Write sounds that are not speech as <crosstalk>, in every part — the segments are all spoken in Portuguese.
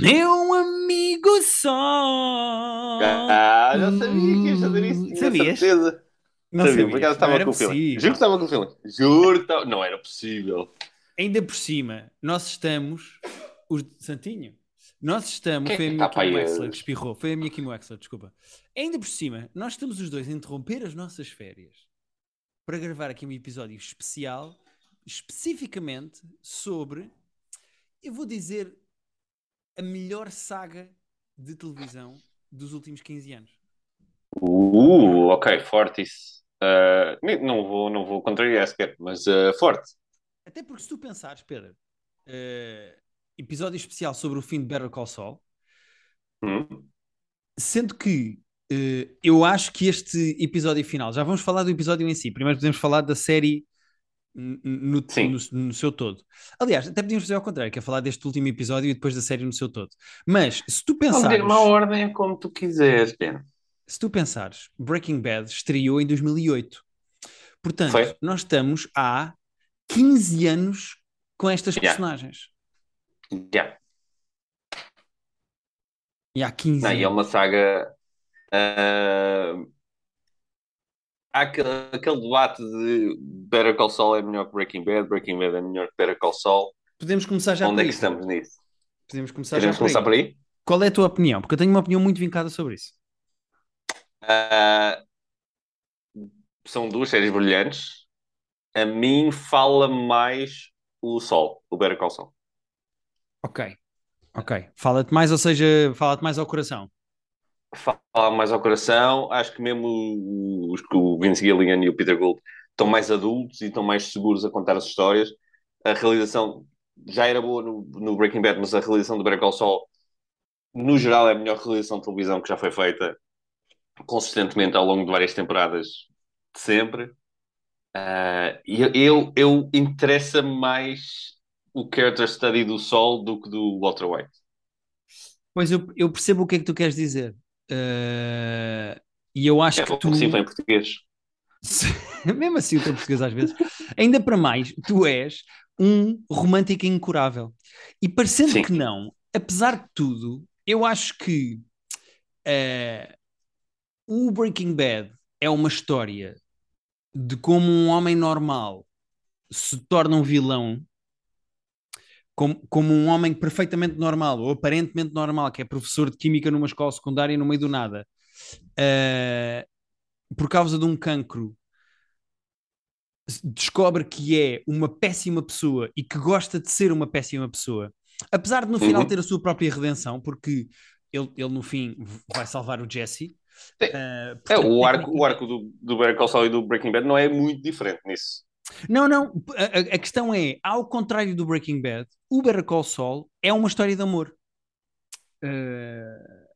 Meu amigo só. Ah, já sabia que ias fazer isso, tinha Sabias? certeza. Não sabia, sabias, por acaso não estava com o possível. Juro que estava com o feeling. Juro que estava... Não era possível. Ainda por cima, nós estamos. Os... Santinho. Nós estamos. Quem Foi a é minha tá Kim Wexler que espirrou. Foi a minha Kim Wexler, desculpa. Ainda por cima, nós estamos os dois a interromper as nossas férias para gravar aqui um episódio especial, especificamente sobre. Eu vou dizer. A melhor saga de televisão dos últimos 15 anos. Uh, ok, forte isso. Nem- não vou, não vou contrariar sequer, mas ah, forte. Até porque se tu pensares, Pedro, eh, episódio especial sobre o fim de Better Call Saul, Hum? sendo que eh, eu acho que este episódio final, já vamos falar do episódio em si, primeiro podemos falar da série no, no- no seu todo. Aliás, até podíamos fazer ao contrário, que é falar deste último episódio e depois da série no seu todo. Mas se tu pensares, ter uma ordem é como tu quiseres, Ben. se tu pensares, Breaking Bad estreou em 2008. Portanto, Foi. nós estamos há 15 anos com estas Yeah. personagens. Yeah. E há 15 Não, e é anos. uma saga. ah, há aquele, debate de Better Call Saul é melhor que Breaking Bad, Breaking Bad é melhor que Better Call Saul. Podemos começar já Onde por é que aí. estamos nisso? Podemos começar Queremos já por começar aí. por aí? Qual é a tua opinião? Porque eu tenho uma opinião muito vincada sobre isso. Ah, são duas séries brilhantes. A mim fala mais o Sol, o Better Call Saul. Ok. Ok. Fala-te mais, ou seja, fala-te mais ao coração. Fala mais ao coração. Acho que mesmo os que o Vince Gilligan e o Peter Gould estão mais adultos e estão mais seguros a contar as histórias. A realização já era boa no, no Breaking Bad, mas a realização do Better Call no geral, é a melhor realização de televisão que já foi feita consistentemente ao longo de várias temporadas de sempre. E eu, eu, eu interessa mais o character study do Sol do que do Walter White. Pois eu, eu percebo o que é que tu queres dizer. Eh, e eu acho É que tu. foi em português. <laughs> Mesmo assim, o teu português às vezes. Ainda para mais, tu és um romântico incurável. E parecendo Sim. que não, apesar de tudo, eu acho que eh, o Breaking Bad é uma história de como um homem normal se torna um vilão, como, como um homem perfeitamente normal, ou aparentemente normal, que é professor de química numa escola secundária no meio do nada, eh, por causa de um cancro, descobre que é uma péssima pessoa e que gosta de ser uma péssima pessoa, apesar de no final Uhum. ter a sua própria redenção, porque ele, ele no fim vai salvar o Jesse. Sim. eh, É, portanto, o arco, o arco do, do Better Call Saul e do Breaking Bad não é muito diferente nisso. Não, não. A, a- questão é, ao contrário do Breaking Bad, o Better Call Saul é uma história de amor. Eh,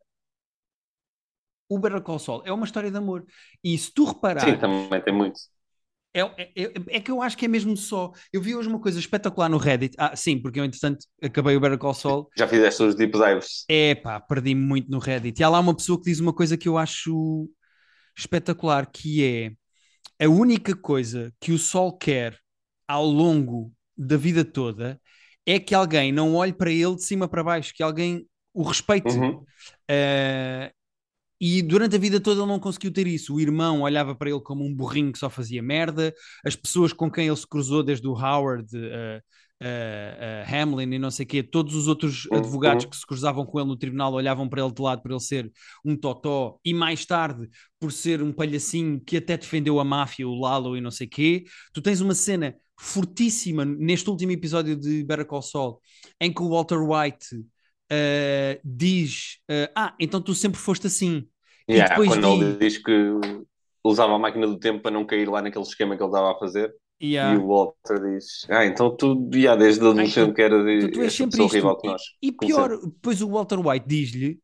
O Better Call Saul é uma história de amor. E se tu reparar, Sim, também tem muito. é, é, é- é que eu acho que é mesmo só. Eu vi hoje uma coisa espetacular no Reddit. Ah, sim, porque eu, entretanto, acabei o Better Call Saul. Já fizeste os deep dives. É pá, perdi-me muito no Reddit. E há lá uma pessoa que diz uma coisa que eu acho espetacular, que é a única coisa que o Sol quer ao longo da vida toda é que alguém não olhe para ele de cima para baixo, que alguém o respeite. Uhum. Eh, e durante a vida toda ele não conseguiu ter isso. O irmão olhava para ele como um burrinho que só fazia merda. As pessoas com quem ele se cruzou, desde o Howard, eh, eh, Hamlin e não sei o quê, todos os outros advogados que se cruzavam com ele no tribunal olhavam para ele de lado por ele ser um totó e mais tarde por ser um palhacinho que até defendeu a máfia, o Lalo e não sei o quê. Tu tens uma cena fortíssima neste último episódio de Better Call Saul em que o Walter White eh, diz: Ah, então tu sempre foste assim. E Yeah, depois quando diz- ele diz que usava a máquina do tempo para não cair lá naquele esquema que ele estava a fazer, Yeah. e o Walter diz: Ah, então tu, desde adolescente que era de tu, tu és sempre isto. rival que nós. E, pior, depois o Walter White diz-lhe: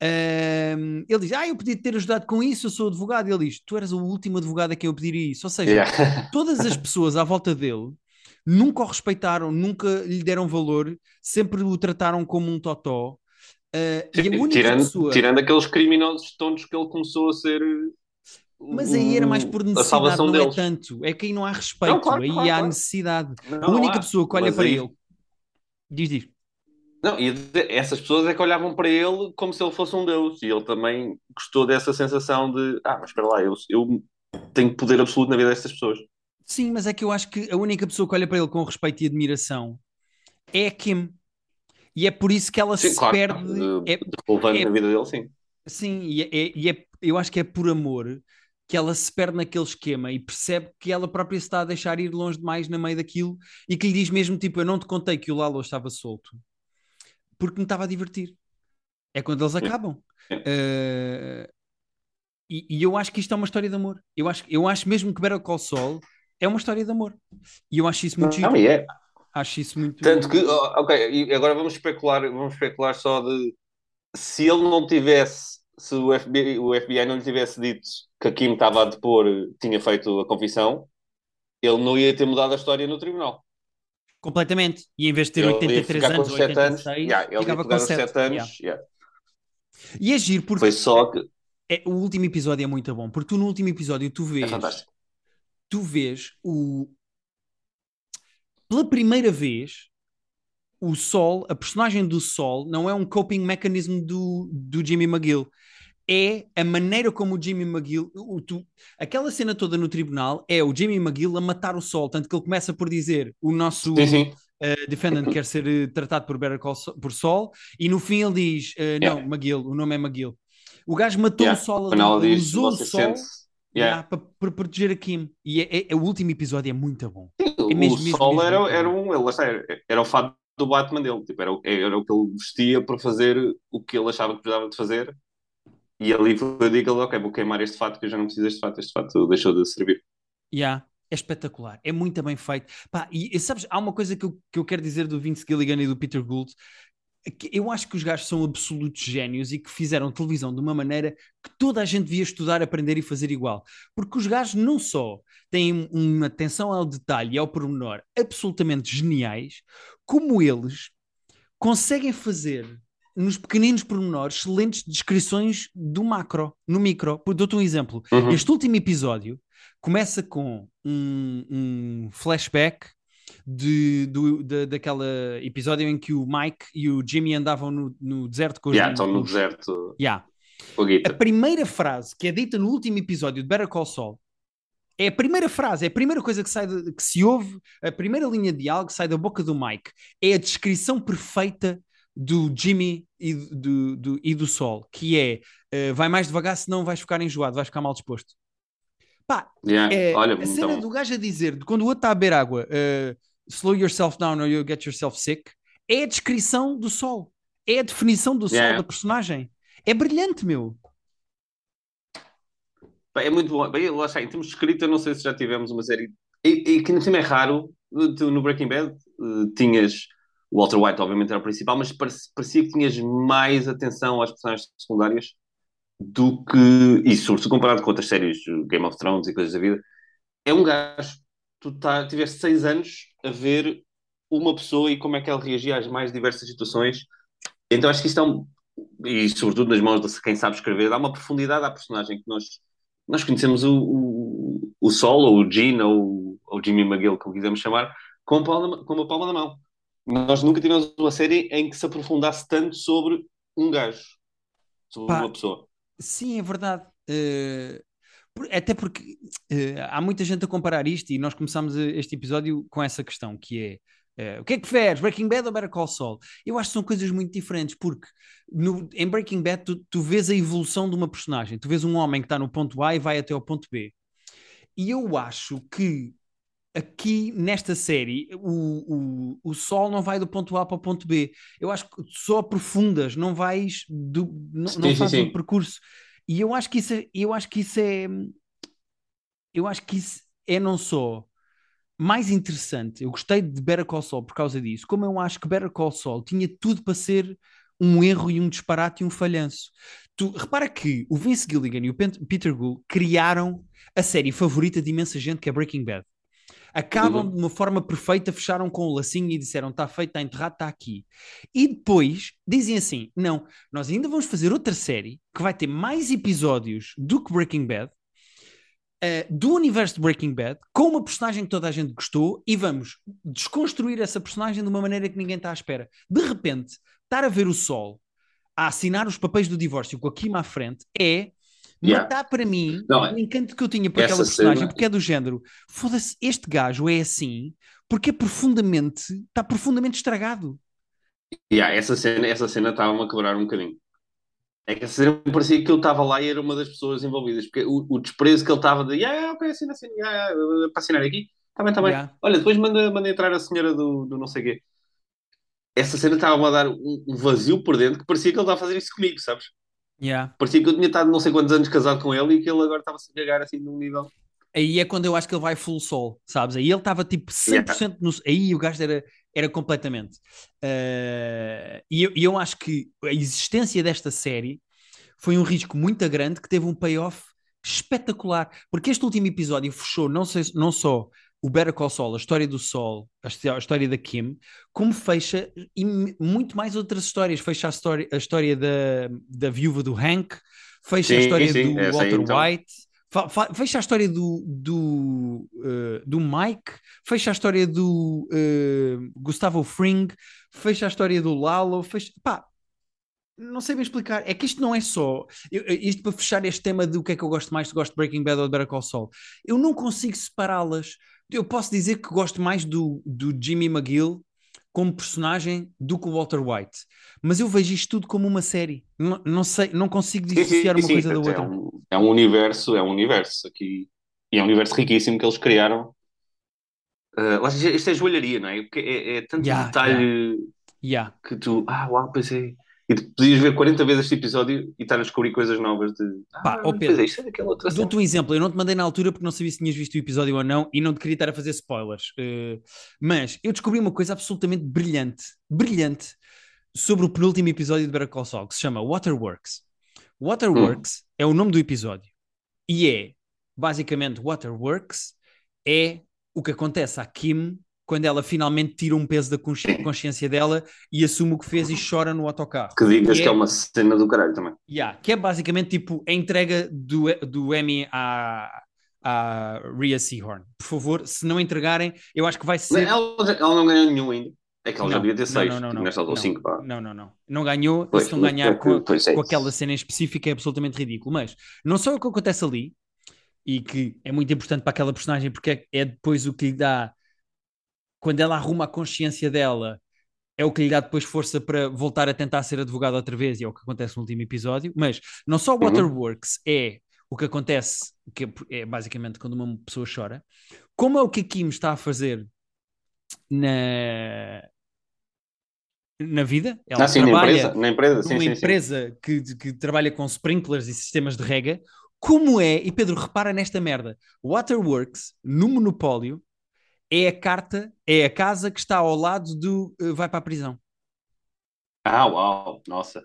ehm, ele diz, ah, eu podia ter ajudado com isso, eu sou advogado. E ele diz, tu eras o último advogado a quem eu pediria isso. Ou seja, Yeah. <laughs> todas as pessoas à volta dele nunca o respeitaram, nunca lhe deram valor, sempre o trataram como um totó. A única tirando, pessoa. tirando aqueles criminosos tontos que ele começou a ser. Mas aí era mais por necessidade, não deles. é tanto. É que aí não há respeito, Não, claro, aí claro, há claro. necessidade. Não, a única pessoa que olha para aí- ele diz, diz. Não, e essas pessoas é que olhavam para ele como se ele fosse um deus. E ele também gostou dessa sensação de: ah, mas espera lá, eu, eu tenho poder absoluto na vida destas pessoas. Sim, mas é que eu acho que a única pessoa que olha para ele com respeito e admiração é a Kim. E é por isso que ela sim, se claro, perde. De, é, de é, na vida dele, sim. Sim, e, é, e é, eu acho que é por amor que ela se perde naquele esquema e percebe que ela própria se está a deixar ir longe demais na meio daquilo e que lhe diz mesmo: tipo, eu não te contei que o Lalo estava solto porque me estava a divertir. É quando eles acabam. Uh, e, e, eu acho que isto é uma história de amor. Eu acho, eu acho mesmo que Better Call Saul é uma história de amor. E eu acho isso muito não, é. Acho isso muito. Tanto que, ok, e agora vamos especular, vamos especular só de se ele não tivesse, se o FBI, o FBI não lhe tivesse dito que a Kim estava a depor, tinha feito a confissão, ele não ia ter mudado a história no tribunal. Completamente. E em vez de ter ele 83 anos ou 86, anos, yeah, ele ficava com 7, 7 anos. Yeah. Yeah. E agir porque. Foi só que. É, o último episódio é muito bom, porque tu no último episódio tu vês. É fantástico. Tu vês o. Pela primeira vez, o Sol, a personagem do Sol, não é um coping mechanism do, do Jimmy McGill é a maneira como o Jimmy McGill, o, tu, aquela cena toda no tribunal é o Jimmy McGill a matar o sol, tanto que ele começa por dizer o nosso sim, sim. Uh, defendant quer ser uh, tratado por Better Call por Sol, e no fim ele diz, uh, não, yeah. McGill, o nome é McGill. O gajo matou yeah. o sol ali, usou o sol yeah. Para, para, proteger a Kim. E é, é, o último episódio é muito bom. Sim, é mesmo, o mesmo, sol mesmo, era, era um, ele, era, era o fato do Batman dele, tipo, era, era o que ele vestia para fazer o que ele achava que precisava de fazer e ali que ele, ok, vou queimar este fato, que eu já não preciso deste fato, este fato deixou de servir. Yeah. É espetacular, é muito bem feito. Pá, e, sabes, há uma coisa que eu, que eu quero dizer do Vince Gilligan e do Peter Gould, eu acho que os gajos são absolutos génios e que fizeram televisão de uma maneira que toda a gente devia estudar, aprender e fazer igual. Porque os gajos não só têm uma atenção ao detalhe e ao pormenor absolutamente geniais, como eles conseguem fazer nos pequeninos pormenores, excelentes descrições do macro, no micro. Dou-te um exemplo. Uhum. Este último episódio começa com um, um flashback de, do, de, daquela episódio em que o Mike e o Jimmy andavam no, no deserto com os yeah, estão no deserto. Yeah. A primeira frase que é dita no último episódio de Better Call Saul é a primeira frase, é a primeira coisa que, sai de, que se ouve, a primeira linha de diálogo que sai da boca do Mike. É a descrição perfeita do Jimmy e do, do, e do Sol, que é uh, vai mais devagar, senão vais ficar enjoado, vais ficar mal disposto. Pá, yeah. é, Olha, a cena então... do gajo a dizer, quando o outro está a beber água, uh, slow yourself down or you'll get yourself sick, é a descrição do Sol, é a definição do yeah. Sol, da personagem. É brilhante, meu. É muito bom. Bem, lá está, em termos de escrita, não sei se já tivemos uma série. E, e que no cima é raro, no Breaking Bad, uh, tinhas o Walter White, obviamente, era o principal, mas parecia que tinhas mais atenção às personagens secundárias do que. E, sobretudo, comparado com outras séries, Game of Thrones e coisas da vida. É um gajo. Tu tá, tiveste seis anos a ver uma pessoa e como é que ela reagia às mais diversas situações. Então, acho que isto é um. E, sobretudo, nas mãos de quem sabe escrever, dá uma profundidade à personagem que nós. Nós conhecemos o, o, o Sol, ou o Gene, ou, ou Jimmy McGill, como quisermos chamar, com, palma, com uma palma na mão nós nunca tivemos uma série em que se aprofundasse tanto sobre um gajo, sobre Pá, uma pessoa. Sim, é verdade. Uh, até porque uh, há muita gente a comparar isto e nós começamos este episódio com essa questão, que é uh, o que é que preferes, Breaking Bad ou Better Call Saul? Eu acho que são coisas muito diferentes, porque no, em Breaking Bad tu, tu vês a evolução de uma personagem, tu vês um homem que está no ponto A e vai até ao ponto B. E eu acho que aqui nesta série o, o, o sol não vai do ponto A para o ponto B. Eu acho que só aprofundas, não vais do, não, sim, não fazes um percurso. E eu acho que isso é, eu acho que isso é eu acho que isso é não só mais interessante. Eu gostei de Better Call Saul por causa disso. Como eu acho que Better Call Saul tinha tudo para ser um erro e um disparate e um falhanço. Tu repara que o Vince Gilligan e o Peter Gould criaram a série favorita de imensa gente que é Breaking Bad acabam uhum. de uma forma perfeita, fecharam com o lacinho e disseram: está feito, está enterrado, está aqui. E depois dizem assim: não, nós ainda vamos fazer outra série que vai ter mais episódios do que Breaking Bad. uh, do universo de Breaking Bad, com uma personagem que toda a gente gostou, e vamos desconstruir essa personagem de uma maneira que ninguém está à espera. De repente, estar a ver o Sol a assinar os papéis do divórcio com a Kim à frente é yeah. matar para mim Não, o encanto que eu tinha por aquela personagem, cena... porque é do género, foda-se, este gajo é assim porque é profundamente, está profundamente estragado. Yeah, essa cena essa cena estava-me a quebrar um bocadinho. É que essa cena parecia que eu estava lá e era uma das pessoas envolvidas, porque o, o desprezo que ele estava de, yeah, ok, assina, assina, yeah, para assinar aqui, está bem, está bem. Olha, depois manda, manda entrar a senhora do, do não sei quê. Essa cena estava a dar um, um vazio por dentro que parecia que ele estava a fazer isso comigo, sabes? Yeah. Parecia que eu tinha estado não sei quantos anos casado com ele e que ele agora estava-se a cagar assim num nível aí é quando eu acho que ele vai full soul, sabes? Aí ele estava tipo 100% no. Aí o gajo era, era completamente. Uh, e, eu, e eu acho que a existência desta série foi um risco muito grande que teve um payoff espetacular. Porque este último episódio fechou não, sei, não só o Better Call Saul, a história do Sol, a história da Kim, como fecha e muito mais outras histórias. Fecha a história, a história da, da viúva do Hank, fecha sim, a história sim, do Walter aí, então. White fecha a história do, do, uh, do Mike, fecha a história do uh, Gustavo Fring, fecha a história do Lalo, fecha. Pá, não sei bem explicar. É que isto não é só. Eu, isto para fechar este tema do que é que eu gosto mais, se gosto de Breaking Bad ou de Better Call Saul. Eu não consigo separá-las. Eu posso dizer que gosto mais do, do Jimmy McGill como personagem do que o Walter White. Mas eu vejo isto tudo como uma série. Não, não sei, não consigo dissociar sim, sim, uma coisa sim, da é outra. Um, é um, universo, é um universo aqui. E é um universo riquíssimo que eles criaram. Uh, isto é joalharia, não é? Porque é, é tanto yeah, detalhe yeah. Yeah. que tu. Ah, uau, pensei. E tu podias ver 40 vezes este episódio e estar a descobrir coisas novas de. Pá, ah, oh Pedro, é, isto é daquela outra Dou-te um exemplo, eu não te mandei na altura porque não sabia se tinhas visto o episódio ou não e não te queria estar a fazer spoilers. Uh, mas eu descobri uma coisa absolutamente brilhante, brilhante, sobre o penúltimo episódio de Better Call Saul, que se chama Waterworks. Waterworks hum. é o nome do episódio e é basicamente Waterworks é o que acontece à Kim quando ela finalmente tira um peso da consci consciência dela e assume o que fez e chora no autocarro. Que digas que, é, que é uma cena do caralho também. Yeah, que é basicamente tipo a entrega do, do Emmy à, à Rhea Seahorn. Por favor, se não entregarem, eu acho que vai ser. Ela, ela não ganhou nenhum ainda. É que ela não, já devia ter seis, não, não, não, nesta altura cinco, pá. Não, não, não. Não ganhou, pois, se não ganhar com, com aquela cena em específica é absolutamente ridículo. Mas não só o que acontece ali, e que é muito importante para aquela personagem, porque é, é depois o que lhe dá quando ela arruma a consciência dela, é o que lhe dá depois força para voltar a tentar ser advogado outra vez, e é o que acontece no último episódio. Mas não só uhum. Waterworks é o que acontece, que é basicamente quando uma pessoa chora, como é o que a Kim está a fazer na, na vida. Ela ah, sim, trabalha na empresa, na empresa, sim, numa sim, empresa. Que, que trabalha com sprinklers e sistemas de rega. Como é, e Pedro, repara nesta merda, Waterworks, no monopólio, é a carta, é a casa que está ao lado do uh, vai para a prisão. Ah, uau, nossa.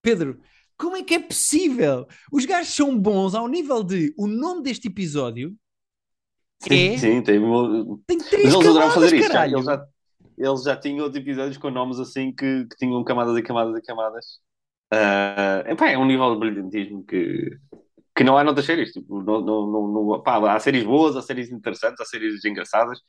Pedro, como é que é possível? Os gajos são bons ao nível de o nome deste episódio sim, é. Sim, tem, tem três Mas eles camadas, fazer. Já, eles, já, eles já tinham outros episódios com nomes assim que, que tinham camadas e camadas e camadas. Uh, epá, é um nível de brilhantismo que, que não há noutras séries. Tipo, não, não, não, pá, há séries boas, há séries interessantes, há séries engraçadas.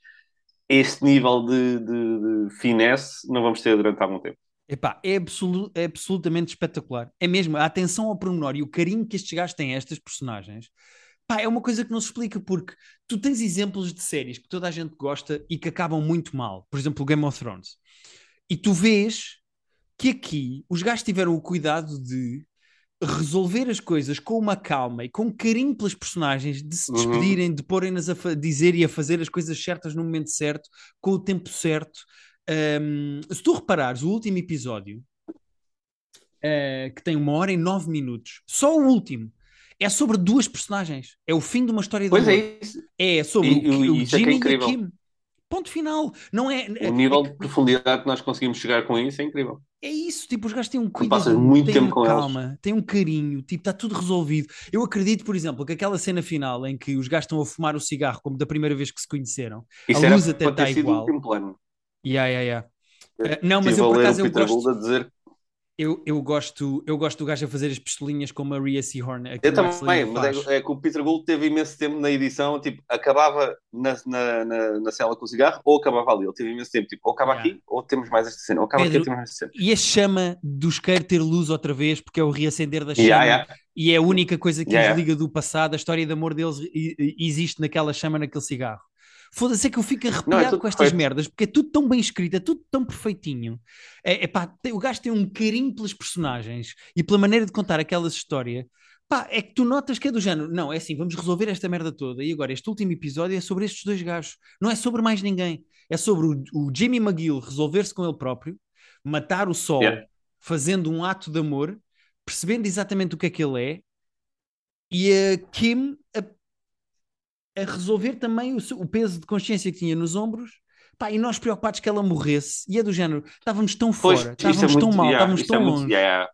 Este nível de, de, de finesse não vamos ter durante algum tempo. Epá, é, absolu é absolutamente espetacular. É mesmo, a atenção ao pormenor e o carinho que estes gajos têm a estas personagens pá, é uma coisa que não se explica porque tu tens exemplos de séries que toda a gente gosta e que acabam muito mal. Por exemplo, Game of Thrones. E tu vês que aqui os gajos tiveram o cuidado de resolver as coisas com uma calma e com carinho pelas personagens, de se uhum. despedirem, uhum. de porem-nas a dizer e a fazer as coisas certas no momento certo, com o tempo certo. Um, se tu reparares, o último episódio, uh, que tem uma hora e nove minutos, só o último, é sobre duas personagens. É o fim de uma história de Pois é isso. É sobre e, o, o é Jimmy é e Kim. Ponto final. Não é, o nível de profundidade que nós conseguimos chegar com isso é incrível. É isso, tipo, os gajos têm um cuidado, passas muito têm tempo com calma, eles. têm um carinho, tipo, está tudo resolvido. Eu acredito, por exemplo, que aquela cena final em que os gajos estão a fumar o cigarro como da primeira vez que se conheceram, isso a luz até está igual. Um. Yeah, yeah, yeah. Uh, não, mas eu por acaso eu gosto... A dizer Eu, eu, gosto, eu gosto do gajo a fazer as pistolinhas com Maria Seahorn. Eu também, mas é, é, que o Peter Gould teve imenso tempo na edição, tipo, acabava na, na, na, na cela com o cigarro ou acabava ali. Ele teve imenso tempo, tipo, ou acaba yeah. aqui ou temos mais esta cena, ou acaba Pedro, aqui ou temos mais esta cena. E a chama do isqueiro ter luz outra vez, porque é o reacender da chama, yeah, yeah. e é a única coisa que os liga do passado, a história de amor deles existe naquela chama, naquele cigarro. Foda-se, é que eu fico arrepiado é com estas perfeito. merdas, porque é tudo tão bem escrito, é tudo tão perfeitinho. É, é pá, o gajo tem um carinho pelas personagens e pela maneira de contar aquelas histórias. Pá, é que tu notas que é do género. Não, é assim, vamos resolver esta merda toda. E agora, este último episódio é sobre estes dois gajos. Não é sobre mais ninguém. É sobre o, o Jimmy McGill resolver-se com ele próprio, matar o sol, yeah. fazendo um ato de amor, percebendo exatamente o que é que ele é, e a Kim a a resolver também o, o, peso de consciência que tinha nos ombros. Pá, e nós preocupados que ela morresse, e é do género, estávamos tão pois, fora, é estávamos é tão muito, mal, yeah, estávamos tão é longe. Muito, yeah.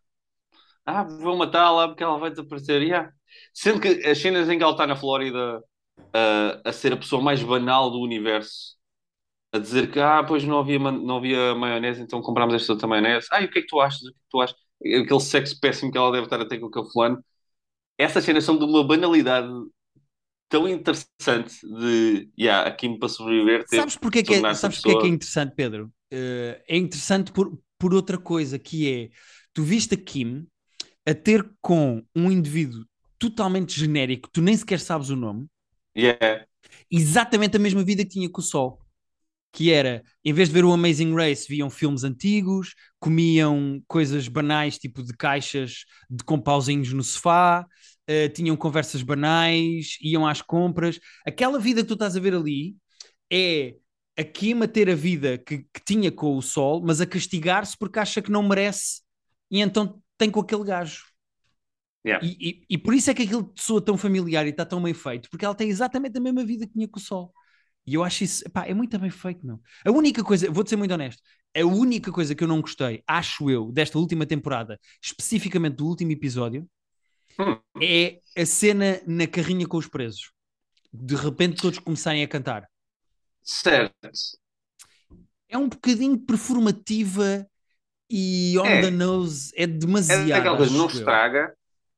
Ah, vou matá-la porque ela vai desaparecer. Yeah. Sendo que as cenas em que ela está na Flórida uh, a ser a pessoa mais banal do universo, a dizer que ah, pois não havia, não havia maionese, então comprámos esta outra maionese. Ah, e o que é que tu achas? O que é que tu achas? Aquele sexo péssimo que ela deve estar a ter com o fulano. Essas cenas são de uma banalidade tão interessante de yeah, a Kim para sobreviver. Sabes porque que é, sabes porque é que é interessante, Pedro? Uh, é interessante por, por outra coisa que é tu viste a Kim a ter com um indivíduo totalmente genérico, tu nem sequer sabes o nome, yeah. exatamente a mesma vida que tinha com o Sol. Que era, em vez de ver o Amazing Race, viam filmes antigos, comiam coisas banais, tipo de caixas de com pauzinhos no sofá, uh, tinham conversas banais, iam às compras. Aquela vida que tu estás a ver ali é a Kim a ter a vida que, que tinha com o Sol, mas a castigar-se porque acha que não merece e então tem com aquele gajo. Yeah. E, e, e, por isso é que aquilo soa tão familiar e está tão bem feito, porque ela tem exatamente a mesma vida que tinha com o Sol. E eu acho isso, pá, é muito bem feito, não. A única coisa, vou-te ser muito honesto, a única coisa que eu não gostei, acho eu, desta última temporada, especificamente do último episódio, é a cena na carrinha com os presos. De repente todos começarem a cantar. Certo. É um bocadinho performativa e on é. the nose. É demasiado. É coisa, não estraga.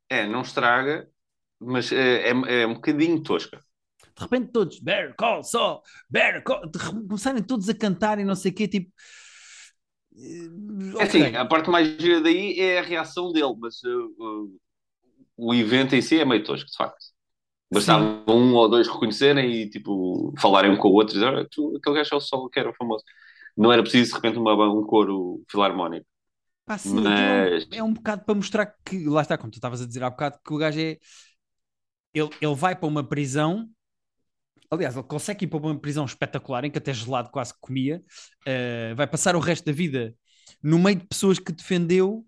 É, não estraga, mas é, é, é um bocadinho tosca. De repente todos, Bear Call só, Bear Call, começarem todos a cantar e não sei o quê, tipo. É assim, a parte mais gira daí é a reação dele, mas uh, uh, o evento em si é meio tosco, de facto. Bastava Sim. um ou dois reconhecerem e tipo falarem um com o outro e dizer: tu, aquele gajo é o sol que era famoso. Não era preciso de repente uma, um coro filarmónico. Pá, sim, Mas... é, um, é um bocado para mostrar que, lá está, como tu estavas a dizer há bocado, que o gajo é. Ele, ele vai para uma prisão Aliás, ele consegue ir para uma prisão espetacular em que até gelado quase comia. Uh, vai passar o resto da vida no meio de pessoas que defendeu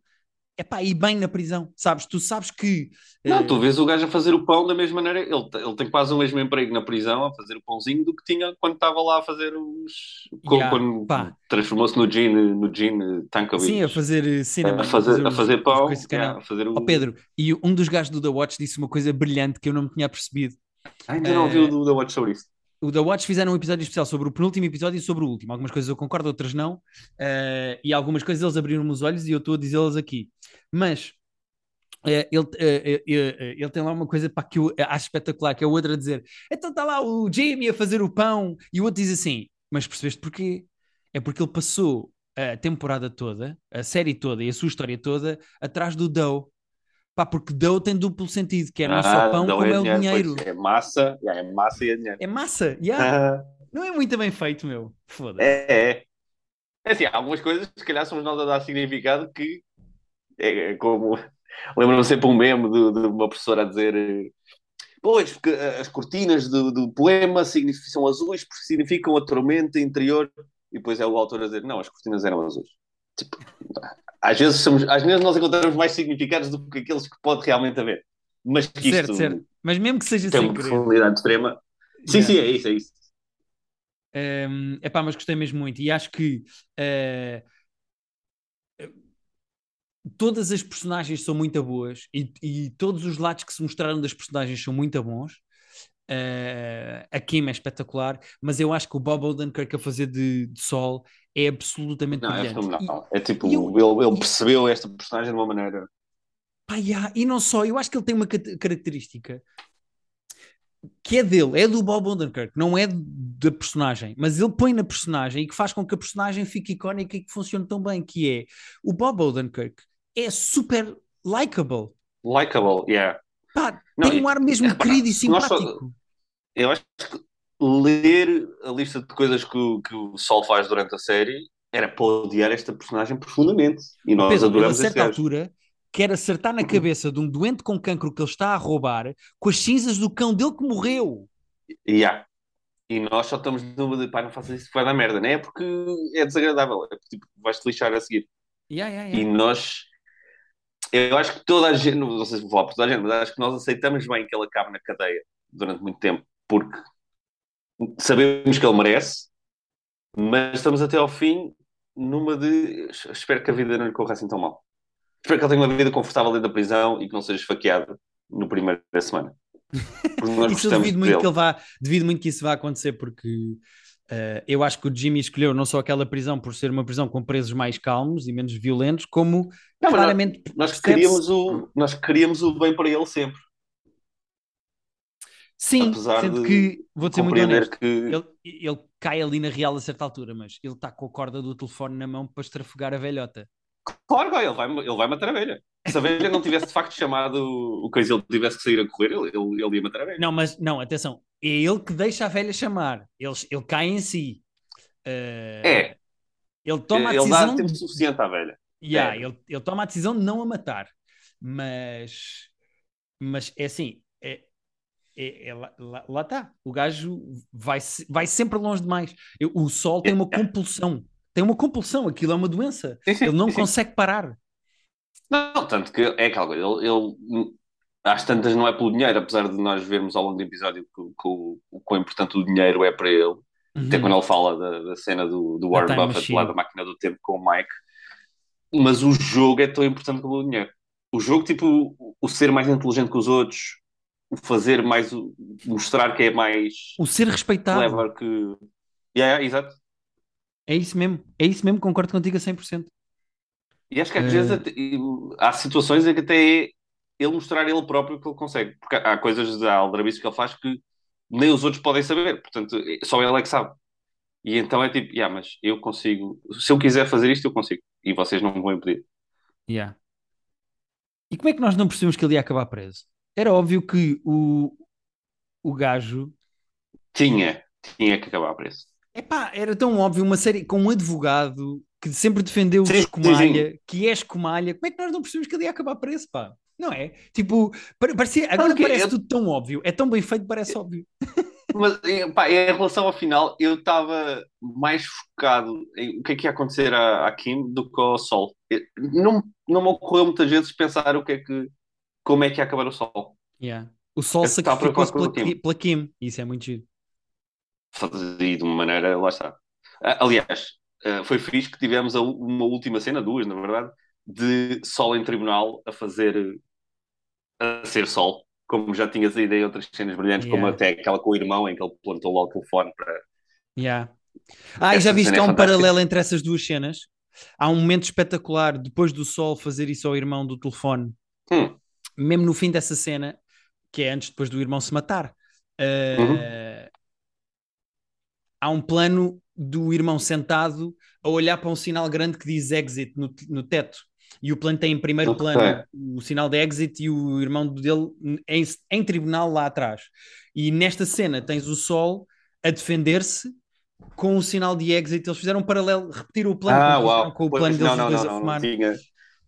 é pá, e bem na prisão, sabes? Tu sabes que. Não, uh... tu vês o gajo a fazer o pão da mesma maneira. Ele, ele tem quase o mesmo emprego na prisão a fazer o pãozinho do que tinha quando estava lá a fazer os. Yeah, quando transformou-se no Gene, no Gene Tankovic. Sim, a fazer eh, cinema. A fazer, a fazer, a fazer pão. Yeah, a fazer o... oh, Pedro, e um dos gajos do The Watch disse uma coisa brilhante que eu não me tinha percebido. Ainda uh... não ouvi o The Watch sobre isso o The Watch fizeram um episódio especial sobre o penúltimo episódio e sobre o último. Algumas coisas eu concordo, outras não. Uh, e algumas coisas eles abriram-me os olhos e eu estou a dizê-las aqui. Mas uh, ele, uh, ele tem lá uma coisa para que eu acho espetacular, que é o outro a dizer: então está lá o Jamie a fazer o pão, e o outro diz assim: mas percebeste porquê? É porque ele passou a temporada toda, a série toda e a sua história toda atrás do Doe. Pá, porque dough tem duplo sentido, que é não ah, só pão como é, é o dinheiro. É massa, é massa e é dinheiro. É massa, yeah. <laughs> não é muito bem feito, meu. Foda-se. É, é. É assim, há algumas coisas que se calhar somos nós a dar significado que é, é como. <laughs> Lembro-me sempre um meme de, de, uma professora a dizer. Pois, porque as cortinas do, do poema são azuis porque significam a tormenta interior. E depois é o autor a dizer: não, as cortinas eram azuis. Tipo, <laughs> às vezes, somos, às vezes nós encontramos mais significados do que aqueles que pode realmente haver. Mas que certo, isto certo. Mas mesmo que seja tem uma profundidade extrema. Sim, yeah. sim, é isso, é isso. É um, pá, mas gostei mesmo muito e acho que uh, todas as personagens são muito boas e, e, todos os lados que se mostraram das personagens são muito bons. Uh, a Kim é espetacular, mas eu acho que o Bob Odenkirk a fazer de, de Sol é absolutamente Não, é brilhante. fenomenal. É tipo, e eu- ele, ele percebeu esta personagem de uma maneira. Pá, yeah, E não só, eu acho que ele tem uma característica que é dele, é do Bob Odenkirk, não é da personagem, mas ele põe na personagem e que faz com que a personagem fique icónica e que funcione tão bem, que é o Bob Odenkirk é super likable. Likable, yeah. Pá, Não, tem um e- ar mesmo repara, querido e nós só- simpático. Eu acho que ler a lista de coisas que, o- que o Sol faz durante a série era para odiar esta personagem profundamente. E nós Pedro, a adoramos este certa altura quer acertar na cabeça de um doente com cancro que ele está a roubar com as cinzas do cão dele que morreu. Yeah. E nós só estamos de dúvida, pá, não faças isso, vai dar merda, não é? Porque é desagradável, é porque tipo, vais-te lixar a seguir. Yeah, yeah, E yeah. nós, eu acho que toda a gente, não sei se vou falar por toda a gente, mas acho que nós aceitamos bem que ele acabe na cadeia durante muito tempo, porque sabemos que ele merece, mas estamos até ao fim numa de espero que a vida não lhe corra assim tão mal. Espero que ele tenha uma vida confortável dentro da prisão e que não seja esfaqueado no primeiro da semana. Nós <laughs> Isso devido muito que ele vá, devido muito que isso vá acontecer, porque eh, eu acho que o Jimmy escolheu não só aquela prisão por ser uma prisão com presos mais calmos e menos violentos, como Não, claramente Nós percebe-se- queríamos, o, nós queríamos o bem para ele sempre. Sim, apesar sendo de que vou ser muito honesto. que. Ele, ele cai ali na real a certa altura, mas ele está com a corda do telefone na mão para estrafegar a velhota. Claro, ele vai, ele vai matar a velha. Se a velha não tivesse de facto chamado o coisa ele tivesse que sair a correr, ele, ele, ele ia matar a velha. Não, mas não, atenção, é ele que deixa a velha chamar. Ele, ele cai em si. Eh, É, Ele toma a ele decisão. dá tempo suficiente à velha. Yeah, É. ele, ele toma a decisão de não a matar. Mas, mas é assim, é, é- é lá, lá- lá está. O gajo vai, vai sempre longe demais. Eu- o sol tem uma <laughs> compulsão. Tem uma compulsão, aquilo é uma doença. Sim, sim, Ele não sim, consegue parar. Não, tanto que é aquela coisa. Ele, ele, às tantas, não é pelo dinheiro, apesar de nós vermos ao longo do episódio que, que o, o quão importante o dinheiro é para ele. Até Uhum. quando ele fala da, da cena do, do Warren Buffett lá machine. da máquina do tempo com o Mike. Mas o jogo é tão importante como o dinheiro. O jogo, tipo, o ser mais inteligente que os outros, o fazer mais, o- mostrar que é mais O ser respeitado. clever que. Yeah, yeah, exato. É isso mesmo. É isso mesmo, concordo contigo a 100%. E acho que às Eh. vezes até- e, há situações em que até é ele mostrar ele próprio que ele consegue. Porque há coisas de aldrabice que ele faz que nem os outros podem saber. Portanto, só ele é que sabe. E então é tipo, yeah, mas eu consigo. Se eu quiser fazer isto, eu consigo. E vocês não me vão impedir. Yeah. E como é que nós não percebemos que ele ia acabar preso? Era óbvio que o, o gajo Tinha, tinha que acabar preso. Epá, era tão óbvio, uma série com um advogado que sempre defendeu o sim, escumalha, que é escumalha, como é que nós não percebemos que ele ia acabar preso, pá? Não é? Tipo, pare- parecia, agora Porque parece eu- tudo tão óbvio, é tão bem feito, parece óbvio. Mas eh, pá, em relação ao final, eu estava mais focado em o que é que ia acontecer à, à Kim do que ao Sol. Eu- Não, não me ocorreu muitas vezes pensar o que é que, como é que ia acabar o Sol. Yeah. O sol sacrificou-se preocupado pela, pela Kim, isso é muito giro. Fazer de uma maneira, lá está. Ah, Aliás, ah, foi fixe que tivemos uma última cena, duas na verdade, de Sol em tribunal a fazer a ser Sol, como já tinha saído em outras cenas brilhantes, como Yeah. até aquela com o irmão em que ele plantou lá o telefone para. Yeah. Ah, e já viste cena que há é um fantástica. paralelo entre essas duas cenas? Há um momento espetacular depois do Sol fazer isso ao irmão do telefone, Hum, mesmo no fim dessa cena, que é antes depois do irmão se matar. Uh, Uhum. Há um plano do irmão sentado a olhar para um sinal grande que diz exit no, no teto. E o plano tem em primeiro Ok. plano o sinal de exit e o irmão dele em, em tribunal lá atrás. E nesta cena tens o Sol a defender-se com o sinal de exit. Eles fizeram um paralelo, repetiram o plano Ah, com o plano deles não, não, não, a não, fumar. não tinha.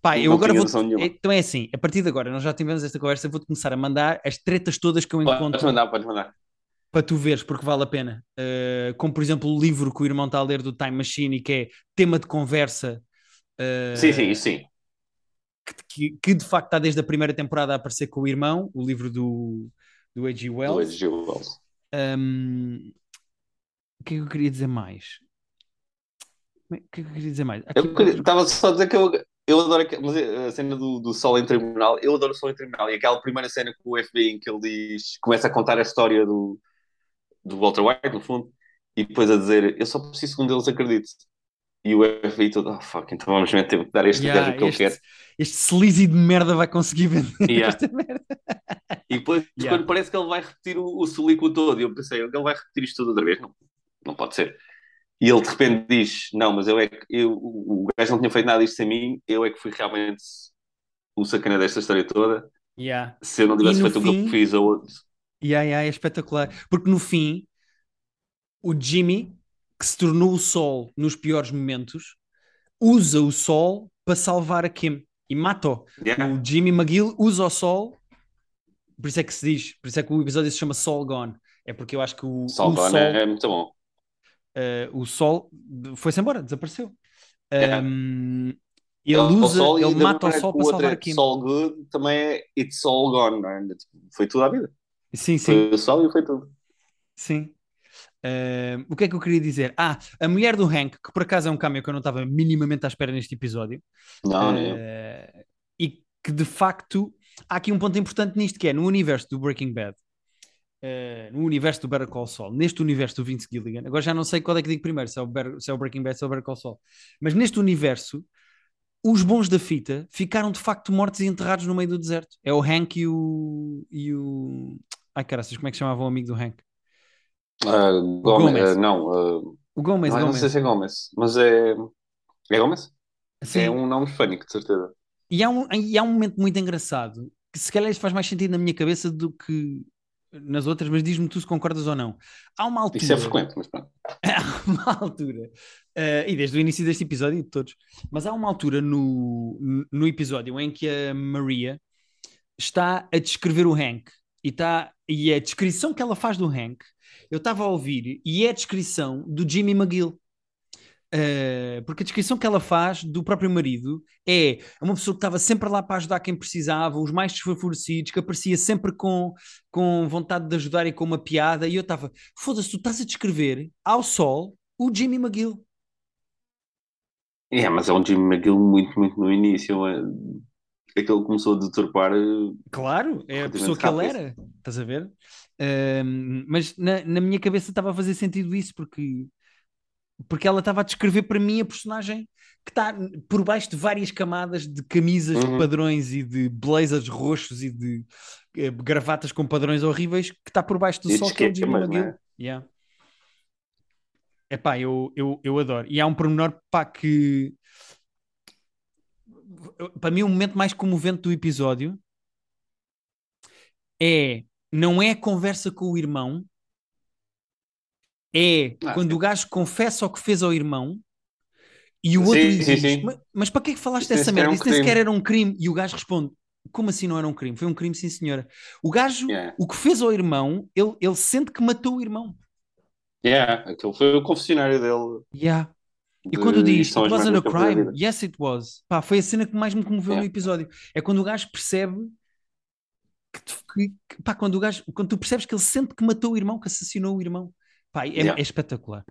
Pá, eu Não agora vou. Então é assim, a partir de agora, nós já tivemos esta conversa, vou-te começar a mandar as tretas todas que eu Podes encontro mandar, podes mandar. para tu veres, porque vale a pena. Uh, como por exemplo o livro que o irmão está a ler do Time Machine e que é tema de conversa. uh, Sim, sim, sim. Que, que de facto está desde a primeira temporada a aparecer com o irmão, o livro do, do. Do Wells. H.G. Wells. Um, o que é que eu queria dizer mais? É- O que é que eu queria dizer mais? Aqui Eu queria- estava só a dizer que eu, eu adoro mas a cena do, do Sol em Tribunal. Eu adoro o Sol em Tribunal. E aquela primeira cena com o FBI em que ele diz, começa a contar a história do, do Walter White, no fundo, e depois a dizer: Eu só preciso que um deles acredite. E o FBI todo, oh fuck, então vamos mesmo ter que dar este Yeah, gajo o que ele quer. este sleazy de merda vai conseguir vender <laughs> Yeah. esta merda. E depois, Yeah. quando parece que ele vai repetir o, o Sulico todo, e eu pensei, ele vai repetir isto tudo outra vez? Não, não pode ser. E ele de repente diz: Não, mas eu é que eu, o o gajo não tinha feito nada disto sem mim, eu é que fui realmente o sacana desta história toda. Yeah. Se eu não tivesse feito o que eu fim- fiz a outro. Yeah, yeah, é espetacular. Porque no fim, o Jimmy, que se tornou o Sol nos piores momentos, usa o Sol para salvar a Kim e mata-o. Yeah. O Jimmy McGill usa o Sol, por isso é que se diz, por isso é que o episódio se chama Sol Gone. É porque eu acho que o, o Sol Sol, Gone é, é muito bom. Eh, o Sol foi-se embora, desapareceu. Um, ele o usa, Sol, e ele mata o Sol para salvar é a Kim. Sol Good também é It's All Gone, não é? Foi tudo à vida. Sim, sim. Foi o Sol e foi tudo. Sim. Ahm, o que é que eu queria dizer? Ah, a mulher do Hank, que por acaso é um cameo que eu não estava minimamente à espera neste episódio, Não, não. ah, e que de facto há aqui um ponto importante nisto que é no universo do Breaking Bad, ah, no universo do Better Call Saul, neste universo do Vince Gilligan, agora já não sei qual é que digo primeiro, se é o, Better- se é o Breaking Bad, se é o Better Call Saul, mas neste universo os bons da fita ficaram de facto mortos e enterrados no meio do deserto. É o Hank e o. E o... Ai caraças, como é que chamavam o amigo do Hank? Ah, Gomes, Gomes. ah, não, ah, O Gomes, não, não Gomes. sei se é Gomes, mas é. É Gomes? Sim. É um nome hispânico, de certeza. E há, um, e há um momento muito engraçado que se calhar isto faz mais sentido na minha cabeça do que nas outras, mas diz-me tu se concordas ou não. Há uma altura. Isso é frequente, mas pronto. <laughs> Há uma altura, eh, e desde o início deste episódio de todos, mas há uma altura no, no episódio em que a Maria está a descrever o Hank e, está, e a descrição que ela faz do Hank, eu estava a ouvir, e é a descrição do Jimmy McGill. Eh, porque a descrição que ela faz do próprio marido é uma pessoa que estava sempre lá para ajudar quem precisava, os mais desfavorecidos, que aparecia sempre com, com vontade de ajudar e com uma piada, e eu estava, foda-se, tu estás a descrever ao sol o Jimmy McGill. É, mas é um Jimmy McGill muito, muito no início. É, aquele começou a deturpar. eh, Claro, é a pessoa que ele era, estás a ver? Ahm, mas na, na minha cabeça estava a fazer sentido isso, porque, porque ela estava a descrever para mim a personagem que está por baixo de várias camadas de camisas de Uhum. padrões e de blazers roxos e de eh, gravatas com padrões horríveis, que está por baixo do E de sol, que é o não é? McGill. Yeah. Epá, eu, eu, eu adoro. E há um pormenor pá, que para mim o momento mais comovente do episódio é não é a conversa com o irmão, é Ah, quando sim. o gajo confessa o que fez ao irmão e o Sim, outro sim, diz: sim. mas, mas para que é que falaste Isso dessa merda? um Isso nem sequer crime." era um crime. E o gajo responde: Como assim não era um crime? Foi um crime, sim, senhora. O gajo, Yeah. o que fez ao irmão, ele, ele sente que matou o irmão. Yeah, aquele foi o confessionário dele. Yeah. E de- quando diz It as wasn't a crime, vida." yes it was. Pá, foi a cena que mais me comoveu no Yeah. episódio. É quando o gajo percebe que- que- pá, quando o gajo, quando tu percebes que ele sente que matou o irmão, que assassinou o irmão. Pá, é, Yeah. é espetacular.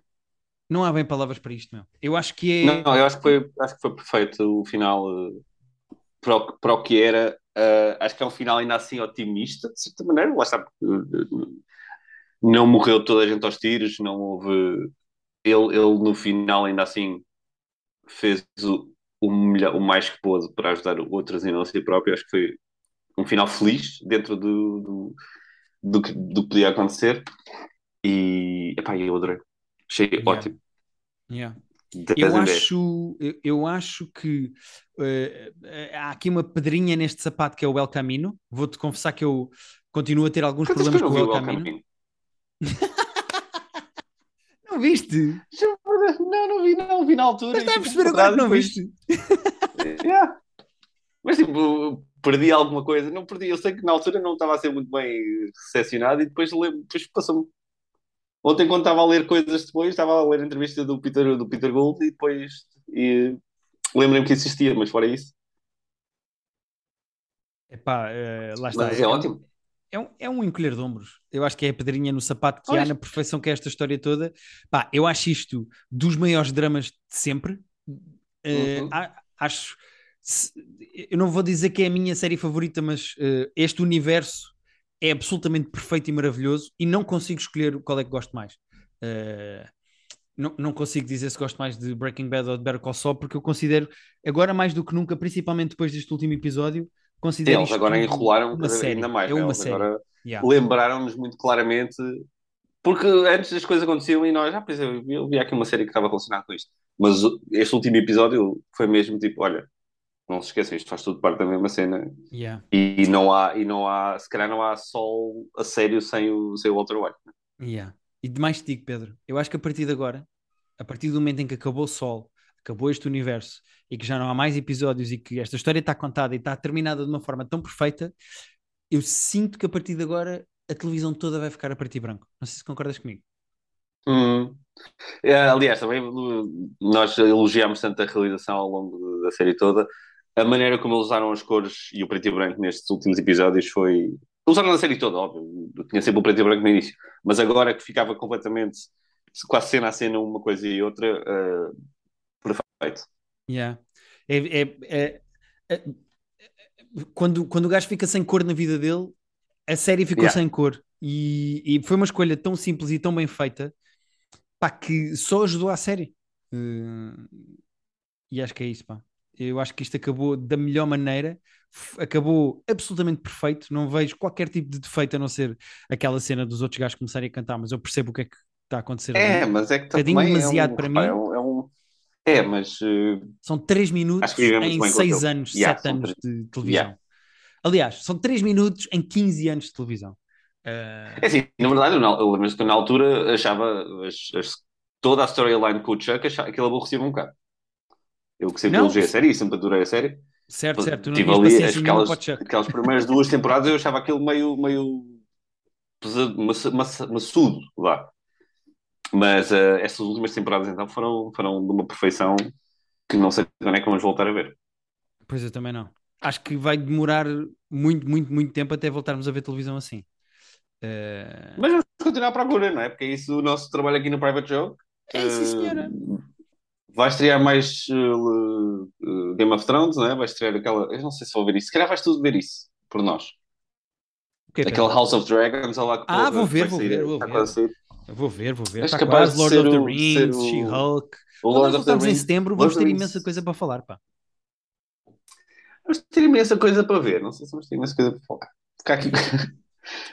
Não há bem palavras para isto, meu. Eu acho que é. Não, eu acho que foi, acho que foi perfeito o final eh, para o, que- para o que era. Eh, acho que é um final ainda assim otimista, de certa maneira. Lá está, eh, não morreu toda a gente aos tiros, não houve. Ele, ele no final ainda assim fez o, o, melhor, o mais que pôde para ajudar outros e não a si próprio. Acho que foi um final feliz dentro do, do, do, que, do que podia acontecer. E epá, eu adorei. Achei Yeah. ótimo. Yeah. 10 Eu em 10. acho, eu, acho que eh, há aqui uma pedrinha neste sapato que é o El Camino. Vou-te confessar que eu continuo a ter alguns Quantas problemas com o El Camino. Camino? <laughs> Não viste? Não, não vi, não vi na altura. Mas está a perceber agora que não depois- viste? <laughs> Yeah. Mas tipo, perdi alguma coisa. Não perdi. Eu sei que na altura não estava a ser muito bem recepcionado e depois, depois passou-me. Ontem, quando estava a ler coisas depois, estava a ler a entrevista do Peter, do Peter Gould e depois e, lembrei-me que existia, mas fora isso. Epá, eh, lá está. Mas é ótimo. É um, é um encolher de ombros. Eu acho que é a pedrinha no sapato que há Pois. na perfeição que é esta história toda. Pá, eu acho isto dos maiores dramas de sempre. Eh, Uhum. a- acho. se- eu não vou dizer que é a minha série favorita, mas eh, este universo é absolutamente perfeito e maravilhoso e não consigo escolher qual é que gosto mais. Eh, não, não consigo dizer se gosto mais de Breaking Bad ou de Better Call Saul, porque eu considero, agora mais do que nunca, principalmente depois deste último episódio, considero Eles agora enrolaram uma série. ainda mais. É né? uma série. agora Yeah. lembraram-nos muito claramente. Porque antes as coisas aconteciam e nós, ah, pois eu, eu vi aqui uma série que estava relacionada com isto. Mas este último episódio foi mesmo tipo: olha, não se esqueçam, isto faz tudo parte da mesma cena. Yeah. E não há, e não há se calhar não há Sol a sério sem o, sem o Walter White. né? Yeah. E demais te digo, Pedro, eu acho que a partir de agora, a partir do momento em que acabou o Sol, acabou este universo e que já não há mais episódios e que esta história está contada e está terminada de uma forma tão perfeita, eu sinto que a partir de agora a televisão toda vai ficar a e branco. Não sei se concordas comigo. Hum. É, aliás, também uh, nós elogiámos tanto a realização ao longo da série toda. A maneira como eles usaram as cores e o preto e branco nestes últimos episódios foi. Usaram na série toda, óbvio. Tinha sempre o preto e branco no início. Mas agora que ficava completamente, quase cena a cena, uma coisa e outra, uh, perfeito. Yeah. É, é- é- é- quando, quando o gajo fica sem cor na vida dele, a série ficou Yeah. sem cor. E, e foi uma escolha tão simples e tão bem feita pá, que só ajudou à série. Eh, e acho que é isso, pá. Eu acho que isto acabou da melhor maneira, acabou absolutamente perfeito. Não vejo qualquer tipo de defeito a não ser aquela cena dos outros gajos começarem a cantar, mas eu percebo o que é que está a acontecer É, ali. mas é que também demasiado é um, para mim. é um, é um- é, mas uh, São 3 minutos em bem com 6 aquilo. anos, Yeah, 7 são anos de televisão. Aliás, são 3 minutos em 15 anos de televisão. Eh, É assim, na verdade, eu, eu lembro-me que na altura achava as- as- toda a storyline com o Chuck, achava, aquilo aborrecia-me um bocado. Eu que sempre Não, elogiei a série e sempre adorei a série. certo, certo. Tive ali aquelas, aquelas primeiras duas temporadas eu achava aquilo meio, meio pesado, maçu- maçu- maçudo, vá. Mas eh, estas últimas temporadas então foram, foram de uma perfeição que não sei quando é que vamos voltar a ver. Pois eu também não. Acho que vai demorar muito, muito, muito tempo até voltarmos a ver televisão assim. Eh, Mas vamos continuar à procura, não é? Porque é isso o nosso trabalho aqui no Private Joke. É isso, senhora. Uh, vai estrear mais uh, uh, Game of Thrones, não é? Vai estrear aquela. Eu não sei se vou ver isso. Se calhar vais tudo ver isso por nós. o quê, Pedro? Aquele House of Dragons, olha lá que Ah, vou ver, vou ver, vou ver. Vou ver, vou ver. És Está capaz quase Lord ser of the o- Rings, ser o- She-Hulk. O Quando nós voltarmos em setembro, Lord vamos ter imensa coisa para falar, pá. Vamos ter imensa coisa para ver. Não sei se vamos ter imensa coisa para falar. Ficar aqui. <laughs>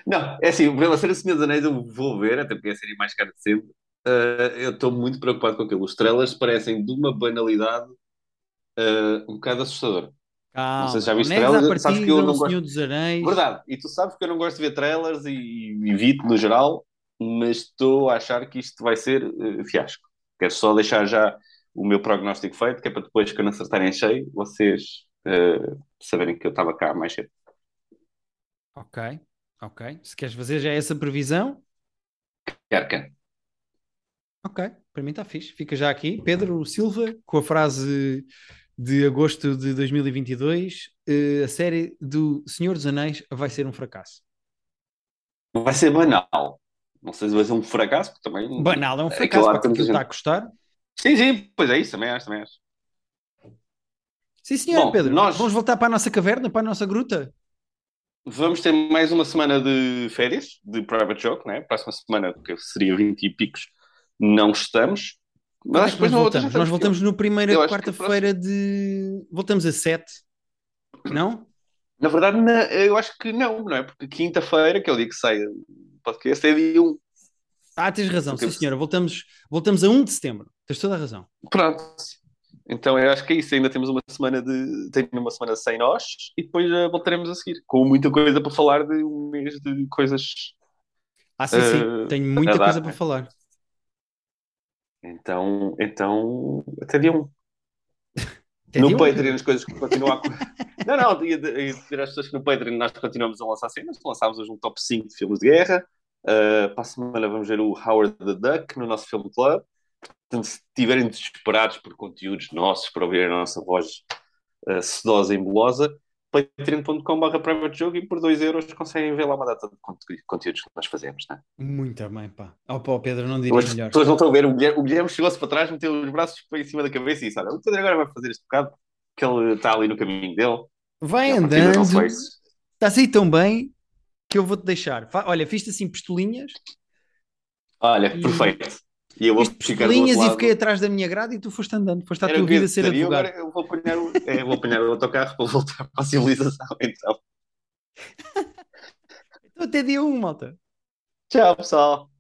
Não, é assim, pela série Senhor dos Anéis eu vou ver, até porque é a série mais cara de sempre. Uh, eu estou muito preocupado com aquilo. Os trailers parecem de uma banalidade uh, um bocado assustadora. Calma, sei se já viste trailers, sabes que eu partida, não gosto- dos Anéis. Verdade, e tu sabes que eu não gosto de ver trailers e, evito no geral, mas estou a achar que isto vai ser uh, fiasco. Quero só deixar já o meu prognóstico feito, que é para depois, quando acertarem em cheio, vocês uh, saberem que eu estava cá mais cedo. Ok, ok. Se queres fazer já essa previsão, Quero, quero. Ok. Para mim está fixe. Fica já aqui. Pedro Silva, com a frase de agosto de 2022. eh, a série do Senhor dos Anéis vai ser um fracasso. Vai ser banal. Não sei se vai ser um fracasso, porque também. Banal é um É fracasso, lá para tanta aquilo está a custar. Sim, sim, pois é isso, também acho, também acho. Sim, senhor, Bom, Pedro. nós- Vamos voltar para a nossa caverna, para a nossa gruta. Vamos ter mais uma semana de férias, de Private Joke, né? Próxima semana, que seria 20 e picos, não estamos. Mas acho que depois nós já voltamos? Nós voltamos no primeira quarta-feira de. Voltamos a 7. Não? Na verdade, na- eu acho que não, não é? Porque quinta-feira, que é o dia que sai o podcast, é dia 1. Ah, tens razão, sim Porque- senhora. Voltamos, voltamos a 1 de setembro. Tens toda a razão. Pronto. Então eu acho que é isso. Ainda temos uma semana de. Tenho uma semana sem nós e depois já voltaremos a seguir. Com muita coisa para falar de um mês de coisas. Ah, sim, sim. Eh, Tenho muita coisa para falar. Então, então até dia 1. Até no um. Patreon as coisas que continuam a. <laughs> não, não, ia dizer às pessoas que no Patreon nós continuamos a lançar cenas. Lançámos hoje um top 5 de filmes de guerra. Uh, para a semana vamos ver o Howard the Duck no nosso filme club. Portanto, se estiverem desesperados por conteúdos nossos, para ouvir a nossa voz uh, sedosa e melosa, patreon.com.br private jogo e por 2 euros conseguem ver lá uma data de conte- conteúdos que nós fazemos. Né? Muito bem, pá. Oh, pá, Pedro, não diria As melhor. pessoas não estão a ver. O Guilherme, Guilherme chegou-se para trás, meteu os braços em cima da cabeça e disse: Olha, o Pedro agora vai fazer este bocado, que ele está ali no caminho dele. Vai a andando. não Estás aí tão bem que eu vou-te deixar. Olha, fiz-te assim pistolinhas. Olha, E- perfeito. E eu vou ficar linhas e fiquei atrás da minha grade e tu foste andando. Foste à Era tua vida ser gostaria, advogado. agora eu vou apanhar, o, é, vou apanhar o autocarro para voltar para a civilização. <laughs> Então, Então, até dia 1, malta. tchau, pessoal.